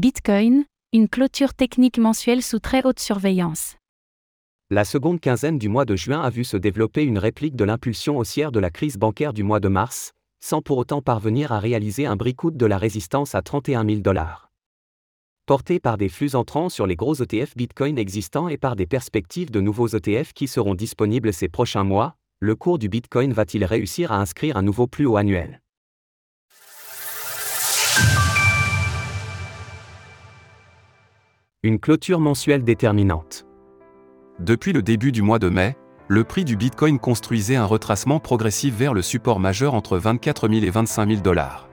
Bitcoin, une clôture technique mensuelle sous très haute surveillance. La seconde quinzaine du mois de juin a vu se développer une réplique de l'impulsion haussière de la crise bancaire du mois de mars, sans pour autant parvenir à réaliser un breakout de la résistance à 31 000 dollars. Porté par des flux entrants sur les gros ETF Bitcoin existants et par des perspectives de nouveaux ETF qui seront disponibles ces prochains mois, le cours du Bitcoin va-t-il réussir à inscrire un nouveau plus haut annuel? Une clôture mensuelle déterminante. Depuis le début du mois de mai, le prix du Bitcoin construisait un retracement progressif vers le support majeur entre 24 000 et 25 000 dollars.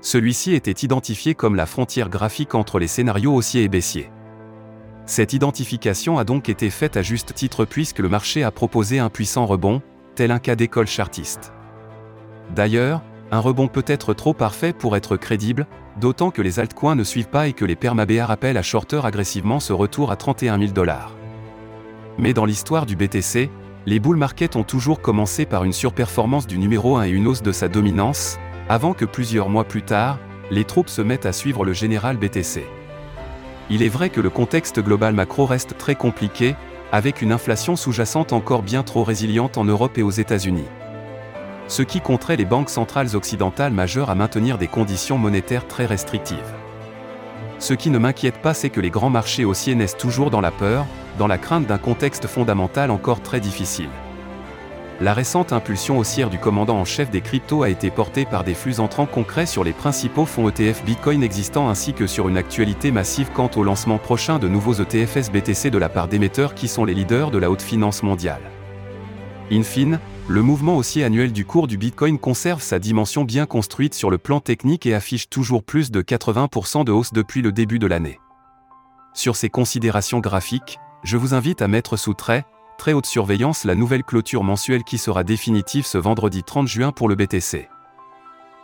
Celui-ci était identifié comme la frontière graphique entre les scénarios haussiers et baissiers. Cette identification a donc été faite à juste titre puisque le marché a proposé un puissant rebond, tel un cas d'école chartiste. D'ailleurs, un rebond peut être trop parfait pour être crédible, d'autant que les altcoins ne suivent pas et que les permabr appellent à shorter agressivement ce retour à 31 000 dollars. Mais dans l'histoire du BTC, les bull markets ont toujours commencé par une surperformance du numéro 1 et une hausse de sa dominance, avant que plusieurs mois plus tard, les troupes se mettent à suivre le général BTC. Il est vrai que le contexte global macro reste très compliqué, avec une inflation sous-jacente encore bien trop résiliente en Europe et aux États-Unis ce qui contrait les banques centrales occidentales majeures à maintenir des conditions monétaires très restrictives. Ce qui ne m'inquiète pas, c'est que les grands marchés haussiers naissent toujours dans la peur, dans la crainte d'un contexte fondamental encore très difficile. La récente impulsion haussière du commandant en chef des cryptos a été portée par des flux entrants concrets sur les principaux fonds ETF Bitcoin existants ainsi que sur une actualité massive quant au lancement prochain de nouveaux ETF SBTC de la part d'émetteurs qui sont les leaders de la haute finance mondiale. In fine, le mouvement haussier annuel du cours du Bitcoin conserve sa dimension bien construite sur le plan technique et affiche toujours plus de 80% de hausse depuis le début de l'année. Sur ces considérations graphiques, je vous invite à mettre sous très, très haute surveillance la nouvelle clôture mensuelle qui sera définitive ce vendredi 30 juin pour le BTC.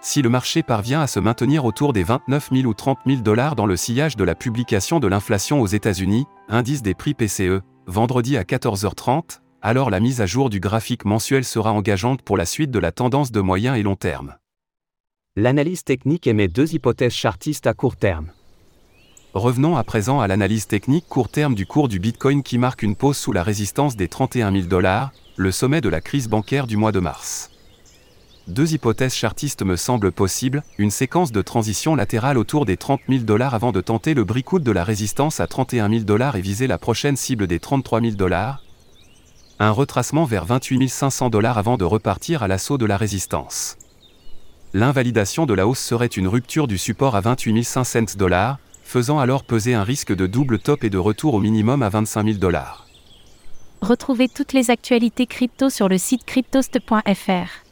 Si le marché parvient à se maintenir autour des 29 000 ou 30 000 dollars dans le sillage de la publication de l'inflation aux États-Unis, indice des prix PCE, vendredi à 14h30, alors la mise à jour du graphique mensuel sera engageante pour la suite de la tendance de moyen et long terme. L'analyse technique émet deux hypothèses chartistes à court terme. Revenons à présent à l'analyse technique court terme du cours du Bitcoin qui marque une pause sous la résistance des 31 000 dollars, le sommet de la crise bancaire du mois de mars. Deux hypothèses chartistes me semblent possibles, une séquence de transition latérale autour des 30 000 dollars avant de tenter le bricout de la résistance à 31 000 dollars et viser la prochaine cible des 33 000 dollars, un retracement vers 28 500 dollars avant de repartir à l'assaut de la résistance. L'invalidation de la hausse serait une rupture du support à 28 500 dollars, faisant alors peser un risque de double top et de retour au minimum à 25 000 dollars. Retrouvez toutes les actualités crypto sur le site cryptost.fr.